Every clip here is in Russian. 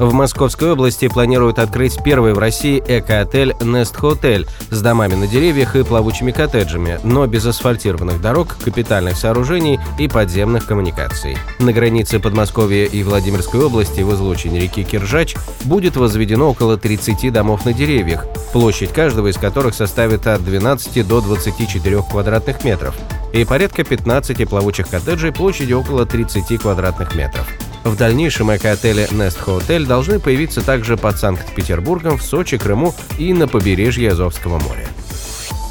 в Московской области планируют открыть первый в России эко-отель Nest Hotel с домами на деревьях и плавучими коттеджами, но без асфальтированных дорог, капитальных сооружений и подземных коммуникаций. На границе Подмосковья и Владимирской области в излучине реки Киржач будет возведено около 30 домов на деревьях, площадь каждого из которых составит от 12 до 24 квадратных метров, и порядка 15 плавучих коттеджей площадью около 30 квадратных метров. В дальнейшем эко-отели Nest Hotel должны появиться также под Санкт-Петербургом, в Сочи, Крыму и на побережье Азовского моря.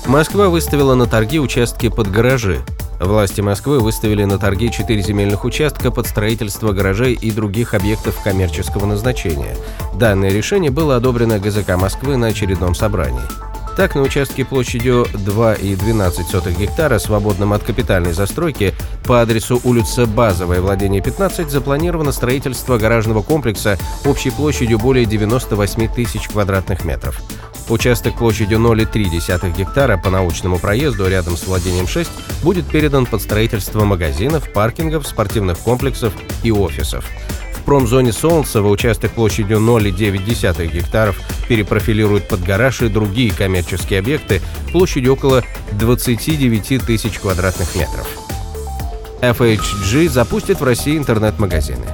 Москва выставила на торги участки под гаражи. Власти Москвы выставили на торги четыре земельных участка под строительство гаражей и других объектов коммерческого назначения. Данное решение было одобрено ГЗК Москвы на очередном собрании. Так, на участке площадью 2,12 гектара, свободном от капитальной застройки, по адресу улица Базовая, владение 15, запланировано строительство гаражного комплекса общей площадью более 98 тысяч квадратных метров. Участок площадью 0,3 гектара по научному проезду рядом с владением 6 будет передан под строительство магазинов, паркингов, спортивных комплексов и офисов промзоне Солнцево участок площадью 0,9 гектаров перепрофилируют под гараж и другие коммерческие объекты площадью около 29 тысяч квадратных метров. FHG запустит в России интернет-магазины.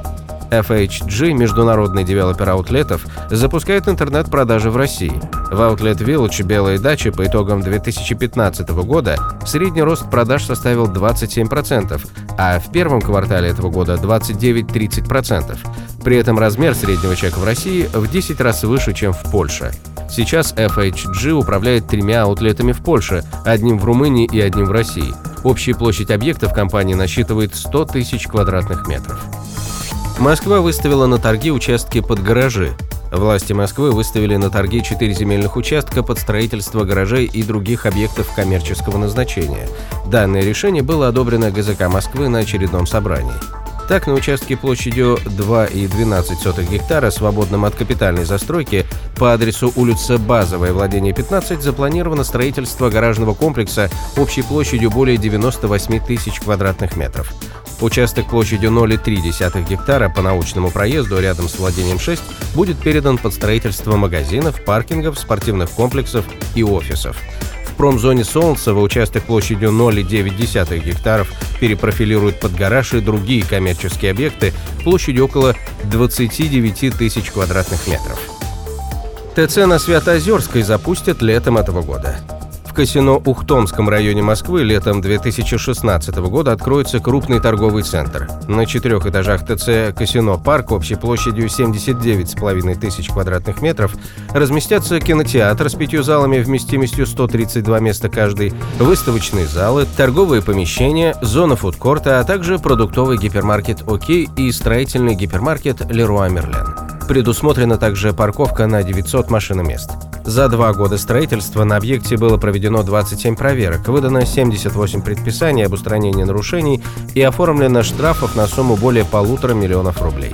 FHG, международный девелопер аутлетов, запускает интернет-продажи в России. В Outlet Village «Белые дачи» по итогам 2015 года средний рост продаж составил 27%, а в первом квартале этого года 29-30%. При этом размер среднего чека в России в 10 раз выше, чем в Польше. Сейчас FHG управляет тремя аутлетами в Польше, одним в Румынии и одним в России. Общая площадь объектов компании насчитывает 100 тысяч квадратных метров. Москва выставила на торги участки под гаражи. Власти Москвы выставили на торги четыре земельных участка под строительство гаражей и других объектов коммерческого назначения. Данное решение было одобрено ГЗК Москвы на очередном собрании. Так, на участке площадью 2,12 гектара, свободном от капитальной застройки, по адресу улица Базовая, владение 15, запланировано строительство гаражного комплекса общей площадью более 98 тысяч квадратных метров. Участок площадью 0,3 гектара по научному проезду рядом с владением 6 будет передан под строительство магазинов, паркингов, спортивных комплексов и офисов. В промзоне Солнцево участок площадью 0,9 гектаров перепрофилируют под гараж и другие коммерческие объекты площадью около 29 тысяч квадратных метров. ТЦ на Святоозерской запустят летом этого года казино Ухтомском районе Москвы летом 2016 года откроется крупный торговый центр. На четырех этажах ТЦ «Казино Парк» общей площадью 79,5 тысяч квадратных метров разместятся кинотеатр с пятью залами вместимостью 132 места каждый, выставочные залы, торговые помещения, зона фудкорта, а также продуктовый гипермаркет «Окей» и строительный гипермаркет «Леруа Мерлен». Предусмотрена также парковка на 900 машиномест. За два года строительства на объекте было проведено 27 проверок, выдано 78 предписаний об устранении нарушений и оформлено штрафов на сумму более полутора миллионов рублей.